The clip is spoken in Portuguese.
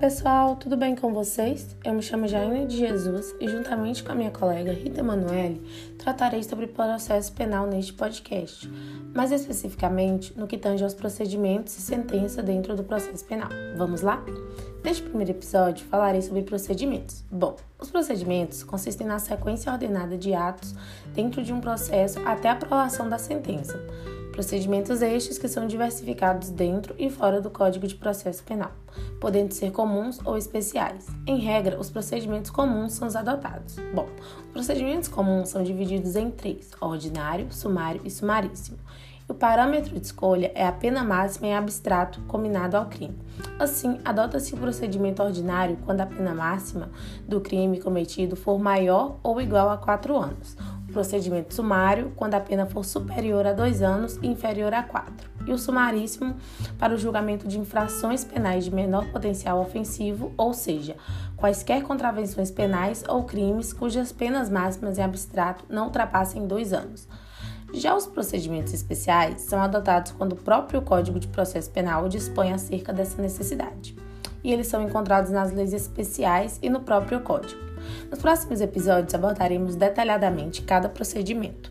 pessoal, tudo bem com vocês? Eu me chamo Jaine de Jesus e, juntamente com a minha colega Rita Emanuele, tratarei sobre processo penal neste podcast, mais especificamente no que tange aos procedimentos e sentença dentro do processo penal. Vamos lá? Neste primeiro episódio, falarei sobre procedimentos. Bom, os procedimentos consistem na sequência ordenada de atos dentro de um processo até a aprovação da sentença Procedimentos estes que são diversificados dentro e fora do Código de Processo Penal, podendo ser comuns ou especiais. Em regra, os procedimentos comuns são os adotados. Bom, os procedimentos comuns são divididos em três: ordinário, sumário e sumaríssimo. O parâmetro de escolha é a pena máxima em abstrato combinado ao crime. Assim, adota-se o procedimento ordinário quando a pena máxima do crime cometido for maior ou igual a quatro anos procedimento sumário, quando a pena for superior a dois anos e inferior a quatro, e o sumaríssimo para o julgamento de infrações penais de menor potencial ofensivo, ou seja, quaisquer contravenções penais ou crimes cujas penas máximas em abstrato não ultrapassem dois anos. Já os procedimentos especiais são adotados quando o próprio Código de Processo Penal dispõe acerca dessa necessidade, e eles são encontrados nas leis especiais e no próprio Código. Nos próximos episódios abordaremos detalhadamente cada procedimento.